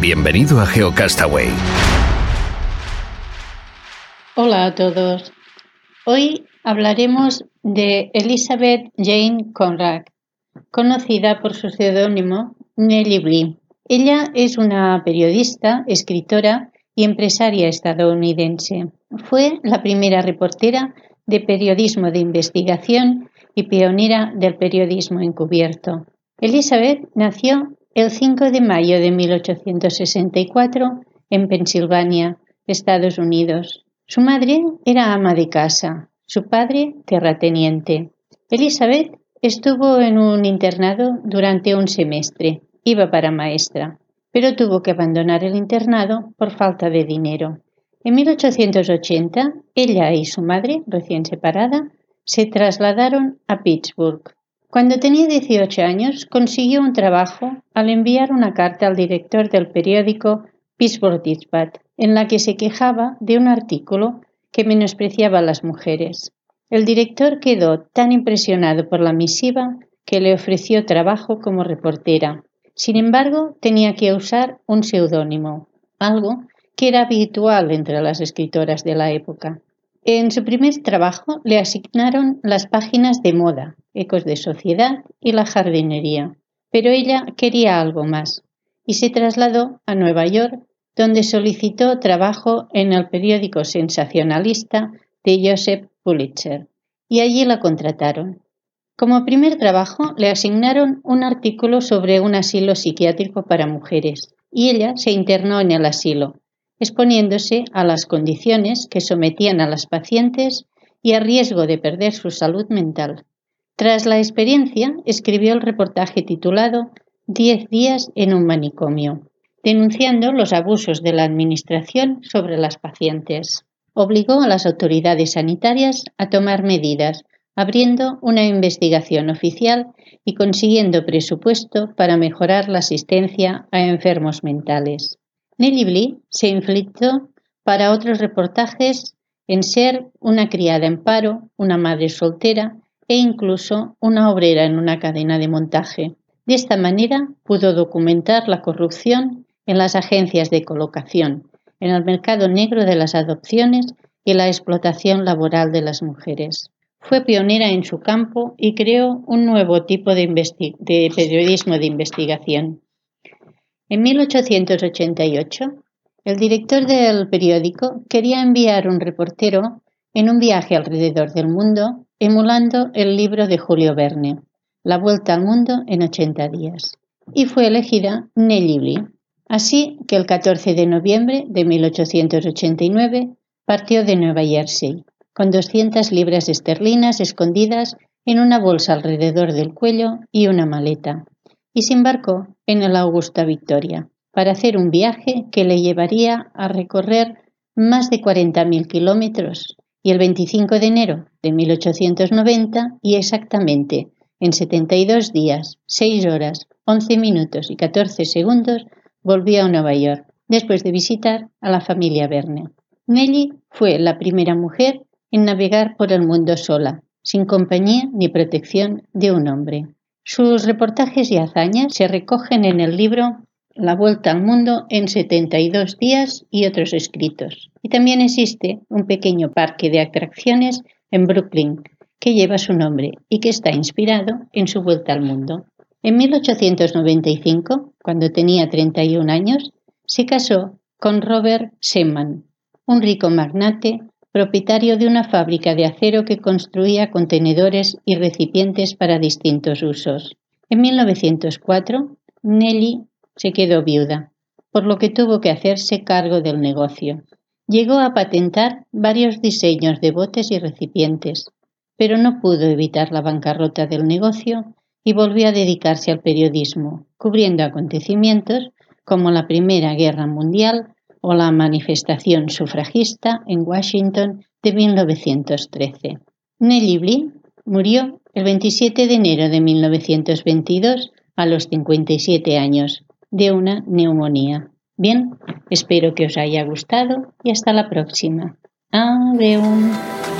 Bienvenido a GeoCastaway. Hola a todos. Hoy hablaremos de Elizabeth Jane Conrad, conocida por su seudónimo Nellie Bly. Ella es una periodista, escritora y empresaria estadounidense. Fue la primera reportera de periodismo de investigación y pionera del periodismo encubierto. Elizabeth nació el 5 de mayo de 1864 en Pensilvania, Estados Unidos. Su madre era ama de casa, su padre terrateniente. Elizabeth estuvo en un internado durante un semestre. Iba para maestra, pero tuvo que abandonar el internado por falta de dinero. En 1880, ella y su madre, recién separada, se trasladaron a Pittsburgh. Cuando tenía 18 años, consiguió un trabajo al enviar una carta al director del periódico Pittsburgh Dispatch, en la que se quejaba de un artículo que menospreciaba a las mujeres. El director quedó tan impresionado por la misiva que le ofreció trabajo como reportera. Sin embargo, tenía que usar un seudónimo, algo que era habitual entre las escritoras de la época. En su primer trabajo le asignaron las páginas de moda, ecos de sociedad y la jardinería, pero ella quería algo más y se trasladó a Nueva York, donde solicitó trabajo en el periódico sensacionalista de Joseph Pulitzer, y allí la contrataron. Como primer trabajo le asignaron un artículo sobre un asilo psiquiátrico para mujeres, y ella se internó en el asilo, exponiéndose a las condiciones que sometían a las pacientes y a riesgo de perder su salud mental. Tras la experiencia, escribió el reportaje titulado Diez días en un manicomio, denunciando los abusos de la Administración sobre las pacientes. Obligó a las autoridades sanitarias a tomar medidas, abriendo una investigación oficial y consiguiendo presupuesto para mejorar la asistencia a enfermos mentales. Nellie Bly se inflictó para otros reportajes en ser una criada en paro, una madre soltera e incluso una obrera en una cadena de montaje. De esta manera pudo documentar la corrupción en las agencias de colocación, en el mercado negro de las adopciones y la explotación laboral de las mujeres. Fue pionera en su campo y creó un nuevo tipo de periodismo de investigación. En 1888, el director del periódico quería enviar un reportero en un viaje alrededor del mundo, emulando el libro de Julio Verne, La Vuelta al Mundo en 80 días, y fue elegida Nellie Bly. Así que el 14 de noviembre de 1889 partió de Nueva Jersey, con 200 libras esterlinas escondidas en una bolsa alrededor del cuello y una maleta y se embarcó en el Augusta Victoria para hacer un viaje que le llevaría a recorrer más de 40.000 kilómetros y el 25 de enero de 1890 y exactamente en 72 días, 6 horas, 11 minutos y 14 segundos volvió a Nueva York después de visitar a la familia Verne. Nelly fue la primera mujer en navegar por el mundo sola, sin compañía ni protección de un hombre. Sus reportajes y hazañas se recogen en el libro La Vuelta al Mundo en 72 días y otros escritos. Y también existe un pequeño parque de atracciones en Brooklyn que lleva su nombre y que está inspirado en su vuelta al mundo. En 1895, cuando tenía 31 años, se casó con Robert Seaman, un rico magnate propietario de una fábrica de acero que construía contenedores y recipientes para distintos usos. En 1904, Nelly se quedó viuda, por lo que tuvo que hacerse cargo del negocio. Llegó a patentar varios diseños de botes y recipientes, pero no pudo evitar la bancarrota del negocio y volvió a dedicarse al periodismo, cubriendo acontecimientos como la Primera Guerra Mundial o la manifestación sufragista en Washington de 1913. Nellie Bly murió el 27 de enero de 1922 a los 57 años de una neumonía. Bien, espero que os haya gustado y hasta la próxima. Adiós.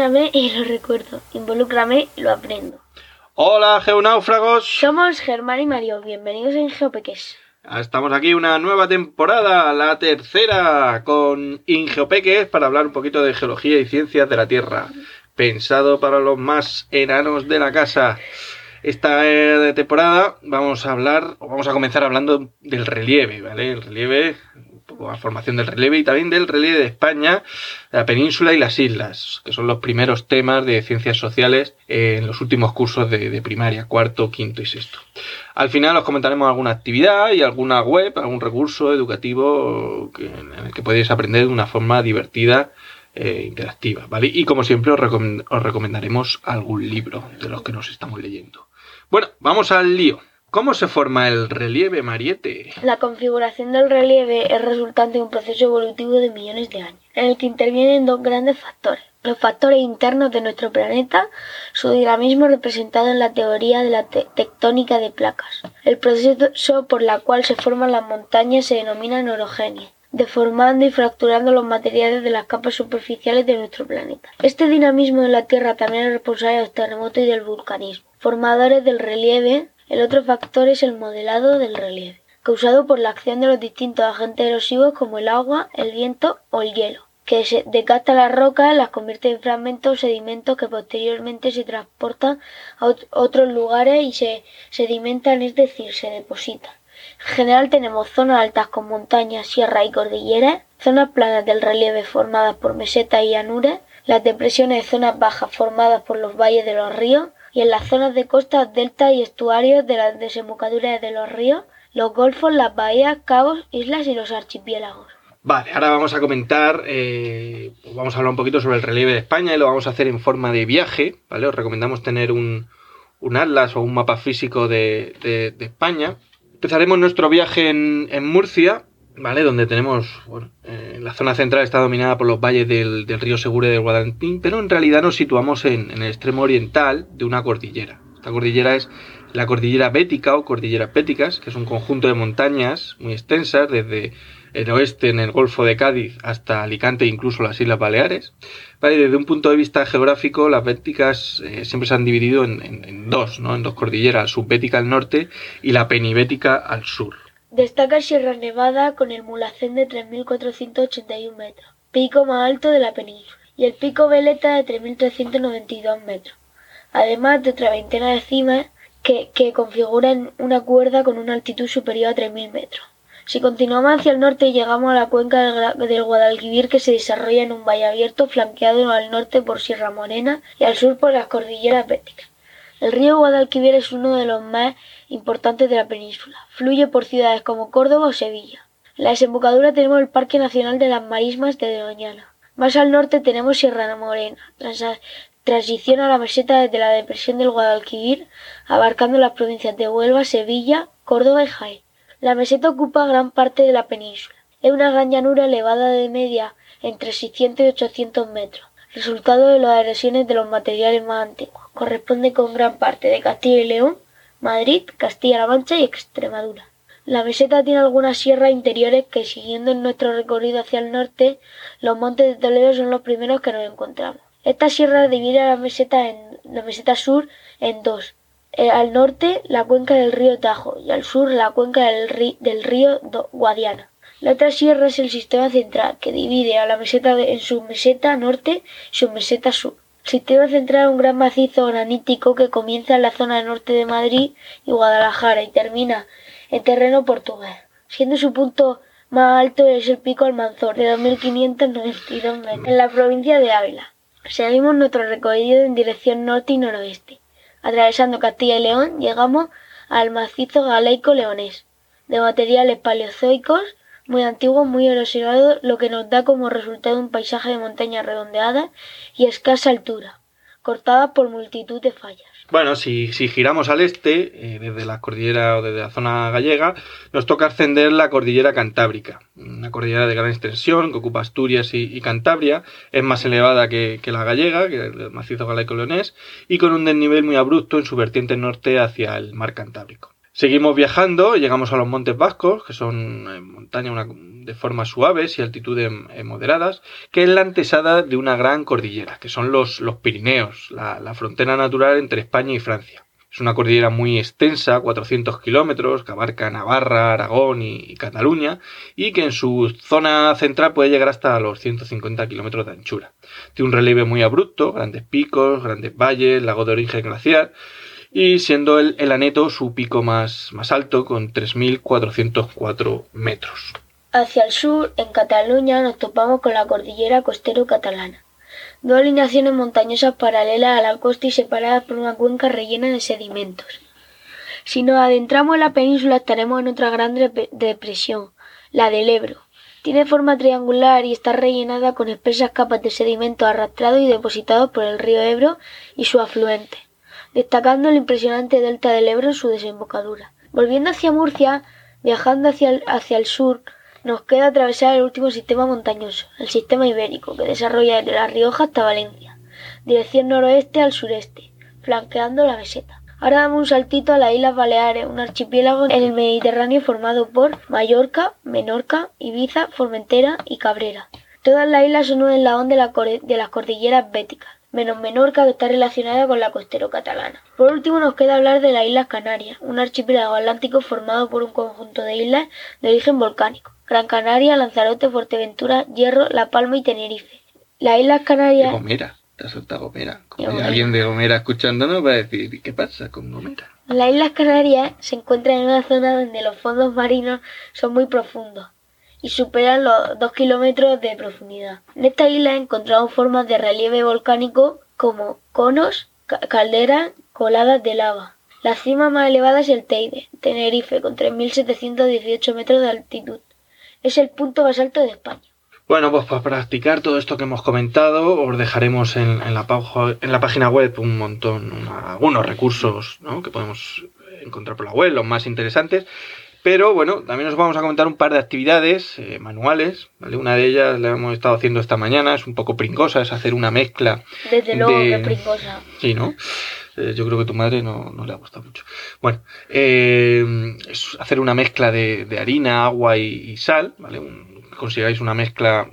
Enséñame y lo recuerdo. Involúcrame y lo aprendo. Hola, geonáufragos. Somos Germán y Mario. Bienvenidos en Geopeques. Estamos aquí una nueva temporada, la tercera, con Ingeopeques para hablar un poquito de geología y ciencias de la Tierra. Pensado para los más enanos de la casa. Esta eh, temporada vamos a hablar, o vamos a comenzar hablando del relieve, ¿vale? El relieve la formación del relieve y también del relieve de España, la península y las islas, que son los primeros temas de ciencias sociales en los últimos cursos de, primaria, cuarto, quinto y sexto. Al final os comentaremos alguna actividad y alguna web, algún recurso educativo en el que podéis aprender de una forma divertida e interactiva, ¿vale? Y como siempre os, os recomendaremos algún libro de los que nos estamos leyendo. Bueno, vamos al lío. ¿Cómo se forma el relieve, Mariette? La configuración del relieve es resultante de un proceso evolutivo de millones de años, en el que intervienen dos grandes factores. Los factores internos de nuestro planeta, su dinamismo representado en la teoría de la tectónica de placas. El proceso por el cual se forman las montañas se denomina orogenia deformando y fracturando los materiales de las capas superficiales de nuestro planeta. Este dinamismo de la Tierra también es responsable de los terremotos y del vulcanismo. Formadores del relieve el otro factor es el modelado del relieve, causado por la acción de los distintos agentes erosivos como el agua, el viento o el hielo, que se las rocas, las convierte en fragmentos o sedimentos que posteriormente se transportan a otros lugares y se sedimentan, es decir, se depositan. En general tenemos zonas altas con montañas, sierras y cordilleras, zonas planas del relieve formadas por mesetas y llanuras, las depresiones de zonas bajas formadas por los valles de los ríos, y en las zonas de costa, delta y estuarios de las desembocaduras de los ríos, los golfos, las bahías, cabos, islas y los archipiélagos. Vale, ahora vamos a comentar, eh, vamos a hablar un poquito sobre el relieve de España y lo vamos a hacer en forma de viaje, ¿vale? Os recomendamos tener un, un atlas o un mapa físico de, de, España. Empezaremos nuestro viaje en, en Murcia, ¿vale? Donde tenemos, bueno, eh, la zona central está dominada por los valles del, río Segura y del pero en realidad nos situamos en, el extremo oriental de una cordillera. Esta cordillera es la cordillera bética o cordillera péticas, que es un conjunto de montañas muy extensas desde el oeste en el Golfo de Cádiz hasta Alicante e incluso las Islas Baleares. desde un punto de vista geográfico, las béticas eh, siempre se han dividido en, en, dos, ¿no? en dos cordilleras, la subbética al norte y la penibética al sur. Destaca Sierra Nevada con el Mulhacén de 3.481 metros, pico más alto de la península, y el pico Veleta de 3.392 metros, además de otra veintena de cimas que, que configuran una cuerda con una altitud superior a 3.000 metros. Si continuamos hacia el norte llegamos a la cuenca del, Guadalquivir que se desarrolla en un valle abierto flanqueado al norte por Sierra Morena y al sur por las cordilleras béticas. El río Guadalquivir es uno de los más importantes de la península. Fluye por ciudades como Córdoba o Sevilla. En la desembocadura tenemos el Parque Nacional de las Marismas de Doñana. Más al norte tenemos Sierra Morena. Transiciona la meseta desde la depresión del Guadalquivir, abarcando las provincias de Huelva, Sevilla, Córdoba y Jaén. La meseta ocupa gran parte de la península. Es una gran llanura elevada de media entre 600 y 800 metros resultado de las erosiones de los materiales más antiguos. Corresponde con gran parte de Castilla y León, Madrid, Castilla-La Mancha y Extremadura. La meseta tiene algunas sierras interiores que, siguiendo en nuestro recorrido hacia el norte, los montes de Toledo son los primeros que nos encontramos. Esta sierra divide la meseta, en, la meseta sur en dos. Eh, al norte, la cuenca del río Tajo y al sur, la cuenca del, del río Guadiana. La otra sierra es el sistema central, que divide a la meseta en su meseta norte y su meseta sur. Sistema central un gran macizo granítico que comienza en la zona norte de Madrid y Guadalajara y termina en terreno portugués, siendo su punto más alto es el pico Almanzor, de 2.592 metros, en la provincia de Ávila. Seguimos nuestro recorrido en dirección norte y noroeste. Atravesando Castilla y León, llegamos al macizo galeico leonés, de materiales paleozoicos muy antiguos, muy erosionados, lo que nos da como resultado un paisaje de montañas redondeadas y escasa altura, cortadas por multitud de fallas. Bueno, si, si giramos al este, eh, desde la cordillera o desde la zona gallega, nos toca ascender la cordillera cantábrica, una cordillera de gran extensión que ocupa Asturias y, Cantabria, es más elevada que, que, la gallega, que el macizo galaico-leonés, y con un desnivel muy abrupto en su vertiente norte hacia el mar Cantábrico. Seguimos viajando, llegamos a los Montes Vascos, que son eh, montañas de formas suaves y altitudes eh, moderadas, que es la antesada de una gran cordillera, que son los, los Pirineos, la, frontera natural entre España y Francia. Es una cordillera muy extensa, 400 kilómetros, que abarca Navarra, Aragón y, Cataluña, y que en su zona central puede llegar hasta los 150 kilómetros de anchura. Tiene un relieve muy abrupto, grandes picos, grandes valles, lago de origen glaciar, y siendo el, el aneto su pico más, más alto con 3.404 metros. Hacia el sur, en Cataluña, nos topamos con la cordillera costero catalana, dos alineaciones montañosas paralelas a la costa y separadas por una cuenca rellena de sedimentos. Si nos adentramos en la península estaremos en otra gran depresión, la del Ebro. Tiene forma triangular y está rellenada con espesas capas de sedimentos arrastrados y depositados por el río Ebro y su afluente destacando el impresionante delta del Ebro en su desembocadura. Volviendo hacia Murcia, viajando hacia el, hacia el sur, nos queda atravesar el último sistema montañoso, el sistema ibérico, que desarrolla desde La Rioja hasta Valencia, dirección noroeste al sureste, flanqueando la meseta. Ahora damos un saltito a las Islas Baleares, un archipiélago en el Mediterráneo formado por Mallorca, Menorca, Ibiza, Formentera y Cabrera. Todas las islas son un eslabón de, la, de las cordilleras béticas menos Menorca que está relacionada con la costero catalana. Por último nos queda hablar de las Islas Canarias, un archipiélago atlántico formado por un conjunto de islas de origen volcánico. Gran Canaria, Lanzarote, Fuerteventura, Hierro, La Palma y Tenerife. Las Islas Canarias... Gomera, te ha soltado Gomera. Como alguien de Gomera escuchándonos va a decir, ¿qué pasa con Gomera? Las Islas Canarias se encuentran en una zona donde los fondos marinos son muy profundos y superan los 2 kilómetros de profundidad. En esta isla encontramos formas de relieve volcánico como conos, calderas, coladas de lava. La cima más elevada es el Teide, Tenerife, con 3.718 metros de altitud. Es el punto más alto de España. Bueno, pues para practicar todo esto que hemos comentado, os dejaremos en, la, página web un montón, algunos recursos que podemos encontrar por la web, los más interesantes. Pero bueno, también os vamos a comentar un par de actividades eh, manuales, ¿vale? Una de ellas la hemos estado haciendo esta mañana, es un poco pringosa, es hacer una mezcla. Desde luego que pringosa. Sí, ¿no? Eh, yo creo que a tu madre no, le ha gustado mucho. Bueno, eh, es hacer una mezcla de, harina, agua y, sal, ¿vale? Un, consigáis una mezcla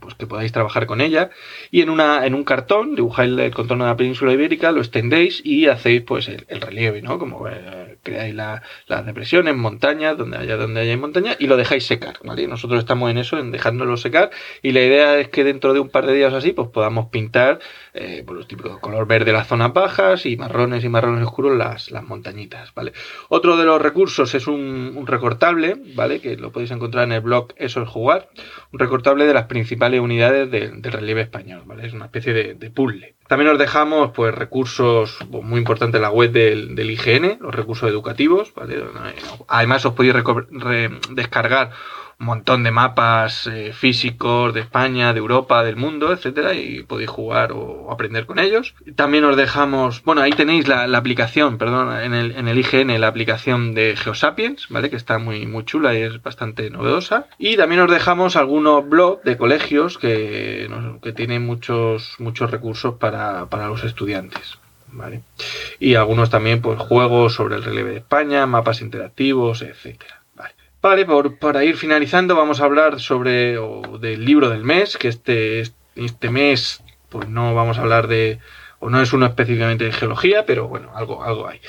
pues que podáis trabajar con ella y en una en un cartón dibujáis el contorno de la península ibérica lo extendéis y hacéis pues el, relieve no como eh, creáis la, las depresiones montañas donde haya donde haya montaña y lo dejáis secar vale nosotros estamos en eso en dejándolo secar y la idea es que dentro de un par de días así pues podamos pintar eh, por los típicos color verde las zonas bajas y marrones y marrones oscuros las, las montañitas vale otro de los recursos es un, un recortable vale que lo podéis encontrar en el blog eso es jugar un recortable de las principales unidades del relieve español, ¿vale? Es una especie de, puzzle. También os dejamos pues recursos muy importantes en la web del, IGN, los recursos educativos. Además os podéis descargar un montón de mapas eh, físicos de España, de Europa, del mundo, etcétera, y podéis jugar o, aprender con ellos. También os dejamos, bueno, ahí tenéis la, aplicación, perdón, en el, en el, IGN, la aplicación de Geosapiens, ¿vale? Que está muy, muy chula y es bastante novedosa. Y también os dejamos algunos blogs de colegios que, que tienen muchos, muchos recursos para, para los estudiantes. ¿Vale? Y algunos también, pues, juegos sobre el relieve de España, mapas interactivos, etcétera. Vale, por, para ir finalizando vamos a hablar sobre o del libro del mes, que este, este mes pues no vamos a hablar de, o no es uno específicamente de geología, pero bueno, algo, algo hay.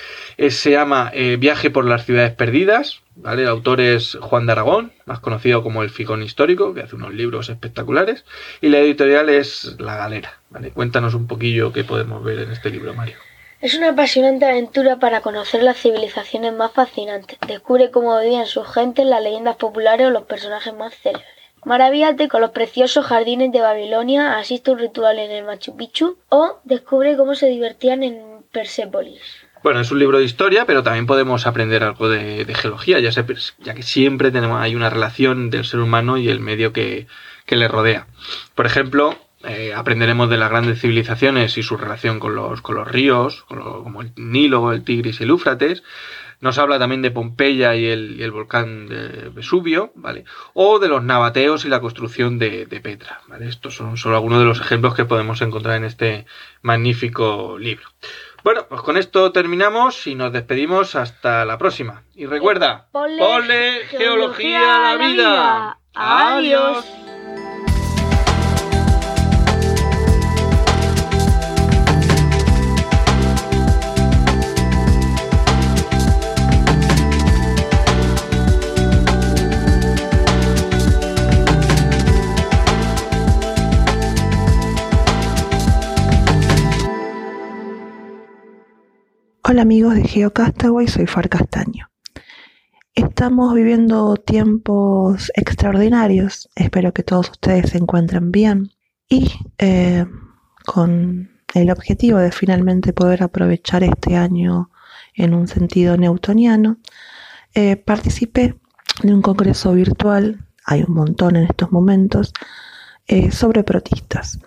se llama eh, Viaje por las ciudades perdidas, ¿vale? El autor es Juan de Aragón, más conocido como el Ficón Histórico, que hace unos libros espectaculares, y la editorial es La Galera, ¿vale? Cuéntanos un poquillo qué podemos ver en este libro, Mario. Es una apasionante aventura para conocer las civilizaciones más fascinantes. Descubre cómo vivían sus gentes, las leyendas populares o los personajes más célebres. Maravíllate con los preciosos jardines de Babilonia, asiste a un ritual en el Machu Picchu o descubre cómo se divertían en Persépolis. Bueno, es un libro de historia, pero también podemos aprender algo de, geología, ya, ya, que siempre tenemos, hay una relación del ser humano y el medio que, le rodea. Por ejemplo, eh, aprenderemos de las grandes civilizaciones y su relación con los, con los ríos, como el Nilo, el Tigris y el Éufrates. Nos habla también de Pompeya y el, volcán de Vesubio, ¿vale? O de los nabateos y la construcción de, Petra, ¿vale? Estos son solo algunos de los ejemplos que podemos encontrar en este magnífico libro. Bueno, pues con esto terminamos y nos despedimos hasta la próxima. Y recuerda, ponle, geología, a la vida. Adiós. Hola amigos de GeoCastaway, soy Far Castaño. Estamos viviendo tiempos extraordinarios, espero que todos ustedes se encuentren bien y eh, con el objetivo de finalmente poder aprovechar este año en un sentido newtoniano, eh, participé de un congreso virtual, hay un montón en estos momentos, eh, sobre protistas.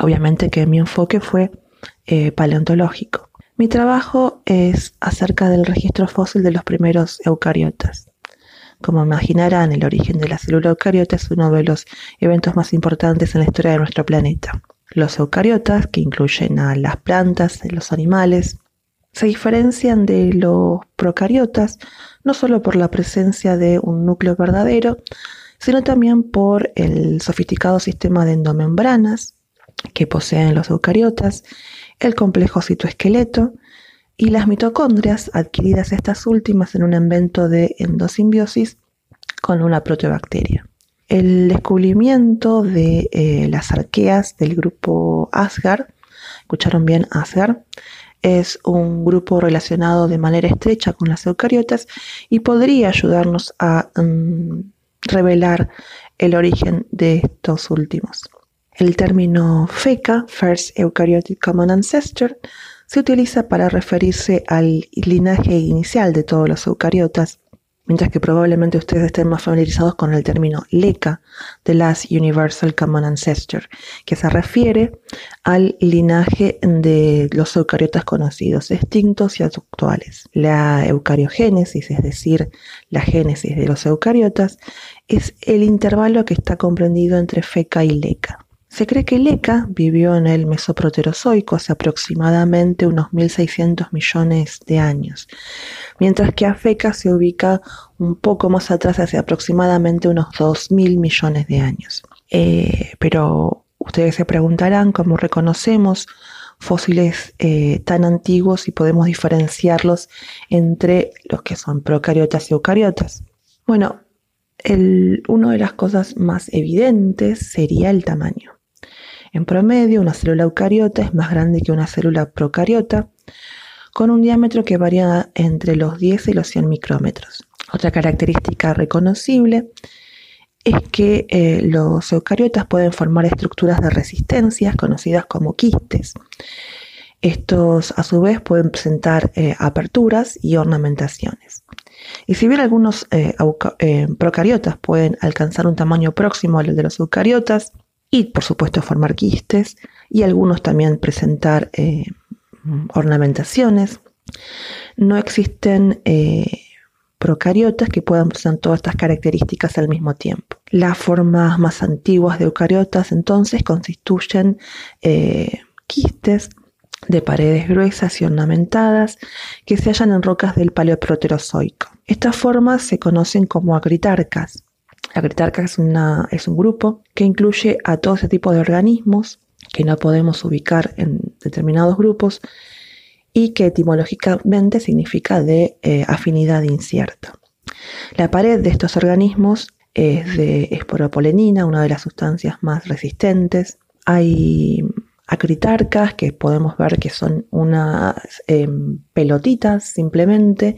Obviamente que mi enfoque fue paleontológico. Mi trabajo es acerca del registro fósil de los primeros eucariotas. Como imaginarán, el origen de la célula eucariota es uno de los eventos más importantes en la historia de nuestro planeta. Los eucariotas, que incluyen a las plantas, los animales, se diferencian de los procariotas no solo por la presencia de un núcleo verdadero, sino también por el sofisticado sistema de endomembranas que poseen los eucariotas el complejo citoesqueleto y las mitocondrias, adquiridas estas últimas en un evento de endosimbiosis con una proteobacteria. El descubrimiento de eh, las arqueas del grupo Asgard, escucharon bien Asgard, es un grupo relacionado de manera estrecha con las eucariotas y podría ayudarnos a mm, revelar el origen de estos últimos. El término FECA, First Eukaryotic Common Ancestor, se utiliza para referirse al linaje inicial de todos los eucariotas, mientras que probablemente ustedes estén más familiarizados con el término LECA, The Last Universal Common Ancestor, que se refiere al linaje de los eucariotas conocidos, extintos y actuales. La eucariogénesis, es decir, la génesis de los eucariotas, es el intervalo que está comprendido entre FECA y LECA. Se cree que Leca vivió en el Mesoproterozoico hace aproximadamente unos 1.600 millones de años, mientras que Afeca se ubica un poco más atrás, hace aproximadamente unos 2.000 millones de años. Eh, pero ustedes se preguntarán cómo reconocemos fósiles eh, tan antiguos y podemos diferenciarlos entre los que son procariotas y eucariotas. Bueno, una de las cosas más evidentes sería el tamaño. En promedio, una célula eucariota es más grande que una célula procariota, con un diámetro que varía entre los 10 y los 100 micrómetros. Otra característica reconocible es que eh, los eucariotas pueden formar estructuras de resistencia conocidas como quistes. Estos a su vez pueden presentar eh, aperturas y ornamentaciones. Y si bien algunos eh, procariotas pueden alcanzar un tamaño próximo al de los eucariotas, y por supuesto formar quistes y algunos también presentar eh, ornamentaciones. No existen eh, procariotas que puedan presentar todas estas características al mismo tiempo. Las formas más antiguas de eucariotas entonces constituyen eh, quistes de paredes gruesas y ornamentadas que se hallan en rocas del Paleoproterozoico. Estas formas se conocen como agritarcas la Agritarca es, es un grupo que incluye a todo ese tipo de organismos que no podemos ubicar en determinados grupos y que etimológicamente significa de eh, afinidad incierta. La pared de estos organismos es de esporopolenina, una de las sustancias más resistentes. Hay acritarcas, que podemos ver que son unas em, pelotitas simplemente,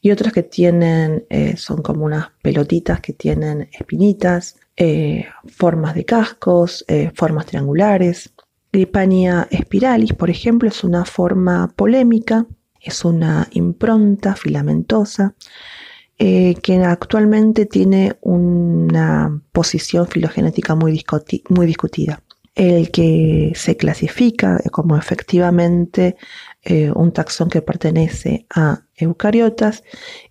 y otras que tienen, eh, son como unas pelotitas que tienen espinitas, eh, formas de cascos, eh, formas triangulares. Gripania spiralis, por ejemplo, es una forma polémica, es una impronta filamentosa que actualmente tiene una posición filogenética muy, muy discutida el que se clasifica como efectivamente eh, un taxón que pertenece a eucariotas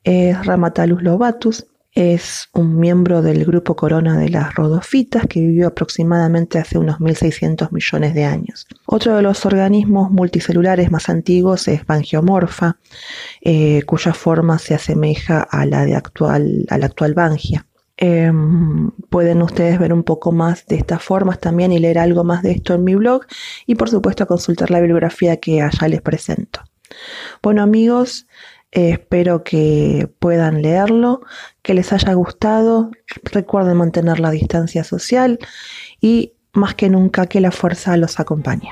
es Ramatalus lobatus. Es un miembro del grupo corona de las rodofitas que vivió aproximadamente hace unos 1.600 millones de años. Otro de los organismos multicelulares más antiguos es Bangiomorfa, eh, cuya forma se asemeja a la, de actual, a la actual Bangia. Em, pueden ustedes ver un poco más de estas formas también y leer algo más de esto en mi blog y por supuesto consultar la bibliografía que allá les presento. Bueno amigos, eh, espero que puedan leerlo, que les haya gustado, recuerden mantener la distancia social y más que nunca que la fuerza los acompañe.